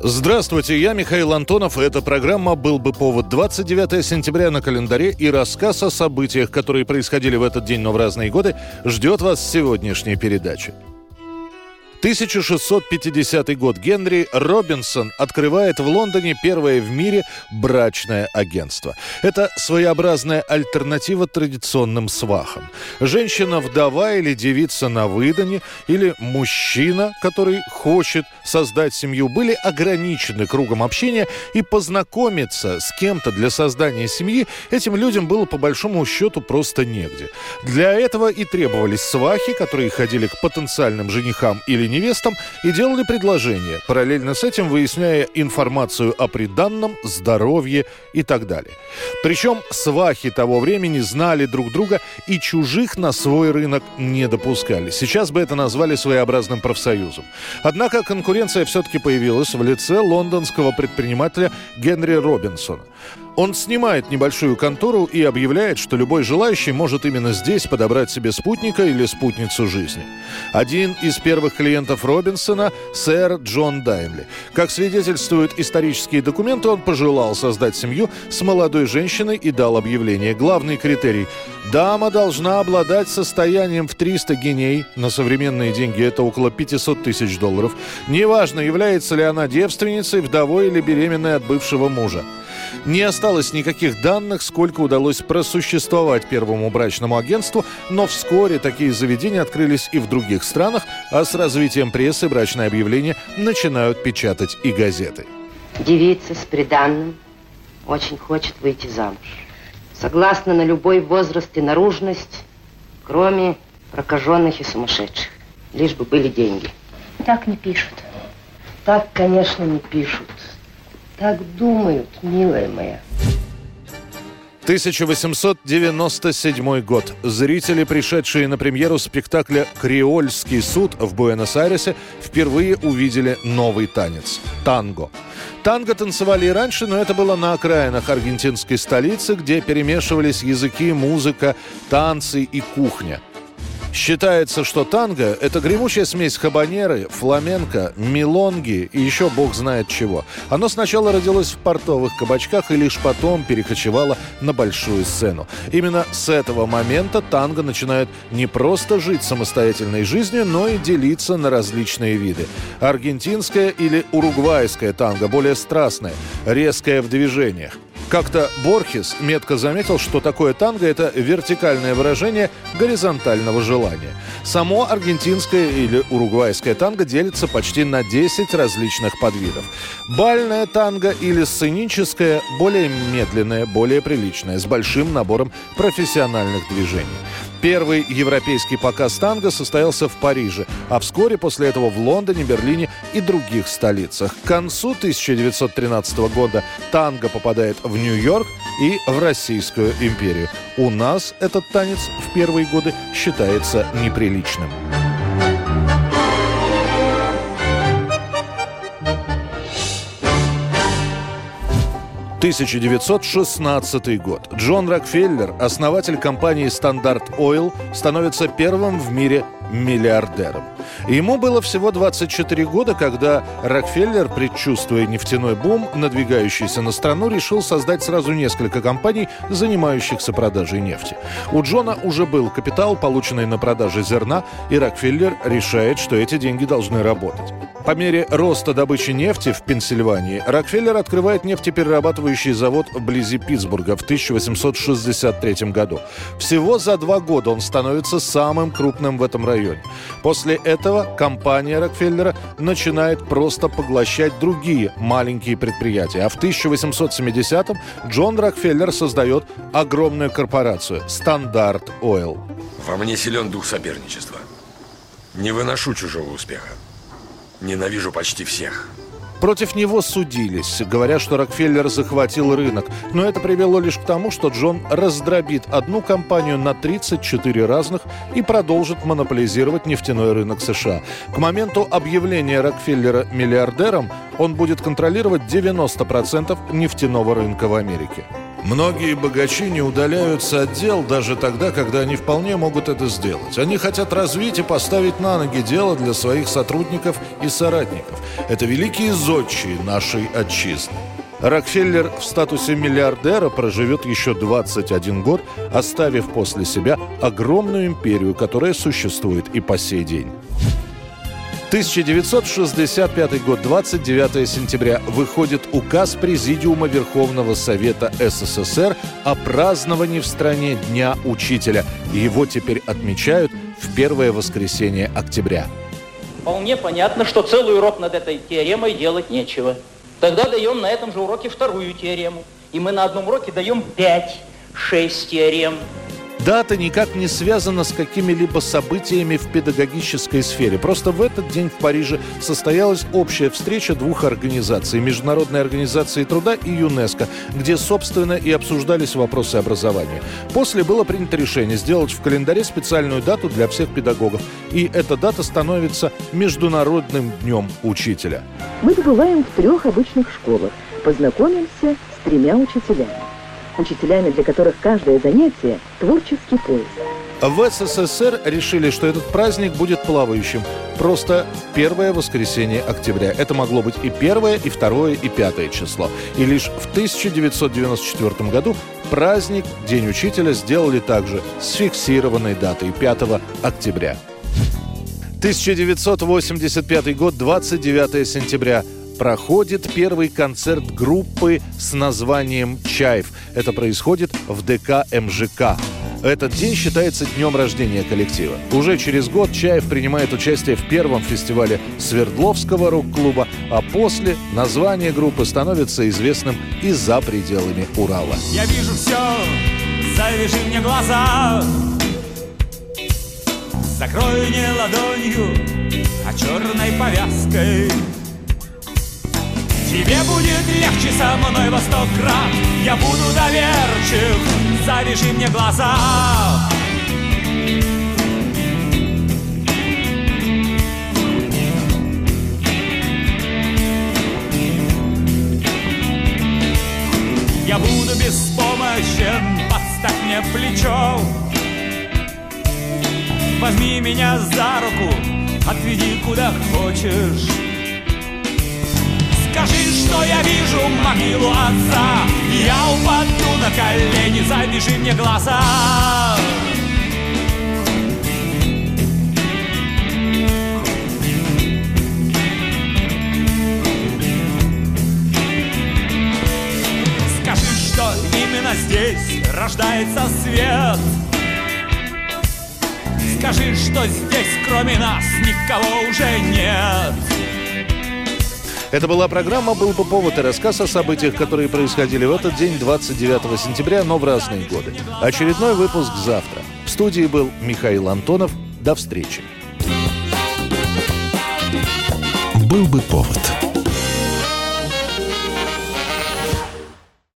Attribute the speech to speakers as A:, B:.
A: Здравствуйте, я Михаил Антонов, эта программа «Был бы повод» 29 сентября на календаре и рассказ о событиях, которые происходили в этот день, но в разные годы, ждет вас сегодняшней передаче. 1650 год. Генри Робинсон открывает в Лондоне первое в мире брачное агентство. Это своеобразная альтернатива традиционным свахам. Женщина-вдова или девица на выдане, или мужчина, который хочет создать семью, были ограничены кругом общения и познакомиться с кем-то для создания семьи этим людям было по большому счету просто негде. Для этого и требовались свахи, которые ходили к потенциальным женихам или невестам и делали предложения, параллельно с этим выясняя информацию о приданном, здоровье и так далее. Причем свахи того времени знали друг друга и чужих на свой рынок не допускали. Сейчас бы это назвали своеобразным профсоюзом. Однако конкуренция все-таки появилась в лице лондонского предпринимателя Генри Робинсона. Он снимает небольшую контору и объявляет, что любой желающий может именно здесь подобрать себе спутника или спутницу жизни. Один из первых клиентов Робинсона – сэр Джон Даймли. Как свидетельствуют исторические документы, он пожелал создать семью с молодой женщиной и дал объявление. Главный критерий – дама должна обладать состоянием в 300 геней, на современные деньги это около 500 тысяч долларов. Неважно, является ли она девственницей, вдовой или беременной от бывшего мужа. Не осталось никаких данных, сколько удалось просуществовать первому брачному агентству, но вскоре такие заведения открылись и в других странах, а с развитием прессы брачные объявления начинают печатать и газеты.
B: Девица с приданным очень хочет выйти замуж. Согласна на любой возраст и наружность, кроме прокаженных и сумасшедших. Лишь бы были деньги.
C: Так не пишут.
B: Так, конечно, не пишут. Так думают, милая моя.
A: 1897 год. Зрители, пришедшие на премьеру спектакля «Креольский суд» в Буэнос-Айресе, впервые увидели новый танец – танго. Танго танцевали и раньше, но это было на окраинах аргентинской столицы, где перемешивались языки, музыка, танцы и кухня – Считается, что танго – это гремучая смесь хабанеры, фламенко, мелонги и еще бог знает чего. Оно сначала родилось в портовых кабачках и лишь потом перекочевало на большую сцену. Именно с этого момента танго начинает не просто жить самостоятельной жизнью, но и делиться на различные виды. Аргентинское или уругвайское танго более страстное, резкое в движениях. Как-то Борхес метко заметил, что такое танго – это вертикальное выражение горизонтального желания. Само аргентинское или уругвайское танго делится почти на 10 различных подвидов. Бальное танго или сценическое – более медленное, более приличное, с большим набором профессиональных движений. Первый европейский показ танго состоялся в Париже, а вскоре после этого в Лондоне, Берлине и других столицах. К концу 1913 года танго попадает в Нью-Йорк и в Российскую империю. У нас этот танец в первые годы считается неприличным. 1916 год. Джон Рокфеллер, основатель компании Standard Oil, становится первым в мире миллиардером. Ему было всего 24 года, когда Рокфеллер, предчувствуя нефтяной бум, надвигающийся на страну, решил создать сразу несколько компаний, занимающихся продажей нефти. У Джона уже был капитал, полученный на продаже зерна, и Рокфеллер решает, что эти деньги должны работать. По мере роста добычи нефти в Пенсильвании Рокфеллер открывает нефтеперерабатывающий завод вблизи Питтсбурга в 1863 году. Всего за два года он становится самым крупным в этом районе. После этого компания Рокфеллера начинает просто поглощать другие маленькие предприятия. А в 1870-м Джон Рокфеллер создает огромную корпорацию «Standard Oil».
D: Во мне силен дух соперничества. Не выношу чужого успеха. Ненавижу почти всех.
A: Против него судились, говоря, что Рокфеллер захватил рынок. Но это привело лишь к тому, что Джон раздробит одну компанию на 34 разных и продолжит монополизировать нефтяной рынок США. К моменту объявления Рокфеллера миллиардером он будет контролировать 90% нефтяного рынка в Америке. Многие богачи не удаляются от дел даже тогда, когда они вполне могут это сделать. Они хотят развить и поставить на ноги дело для своих сотрудников и соратников. Это великие зодчие нашей отчизны. Рокфеллер в статусе миллиардера проживет еще 21 год, оставив после себя огромную империю, которая существует и по сей день. 1965 год, 29 сентября, выходит указ Президиума Верховного Совета СССР о праздновании в стране Дня Учителя. Его теперь отмечают в первое воскресенье октября.
C: Вполне понятно, что целый урок над этой теоремой делать нечего. Тогда даем на этом же уроке вторую теорему. И мы на одном уроке даем 5-6 теорем.
A: Дата никак не связана с какими-либо событиями в педагогической сфере. Просто в этот день в Париже состоялась общая встреча двух организаций – Международной организации труда и ЮНЕСКО, где, собственно, и обсуждались вопросы образования. После было принято решение сделать в календаре специальную дату для всех педагогов. И эта дата становится Международным днем учителя.
D: Мы побываем в трех обычных школах, познакомимся с тремя учителями учителями, для которых каждое занятие – творческий поиск.
A: В СССР решили, что этот праздник будет плавающим. Просто первое воскресенье октября. Это могло быть и первое, и второе, и пятое число. И лишь в 1994 году праздник День учителя сделали также с фиксированной датой 5 октября. 1985 год, 29 сентября проходит первый концерт группы с названием «Чаев». Это происходит в ДК МЖК. Этот день считается днем рождения коллектива. Уже через год Чаев принимает участие в первом фестивале Свердловского рок-клуба, а после название группы становится известным и за пределами Урала.
E: Я вижу все, завяжи мне глаза, Закрой не ладонью, а черной повязкой Тебе будет легче со мной во сто крат Я буду доверчив, завяжи мне глаза. Я буду беспомощен, подставь мне плечо. Возьми меня за руку, отведи куда хочешь Скажи, что я вижу могилу отца. Я упаду на колени, завяжи мне глаза. Скажи, что именно здесь рождается свет. Скажи, что здесь кроме нас никого уже нет
A: это была программа «Был бы повод» и рассказ о событиях, которые происходили в этот день, 29 сентября, но в разные годы. Очередной выпуск завтра. В студии был Михаил Антонов. До встречи.
F: «Был бы повод»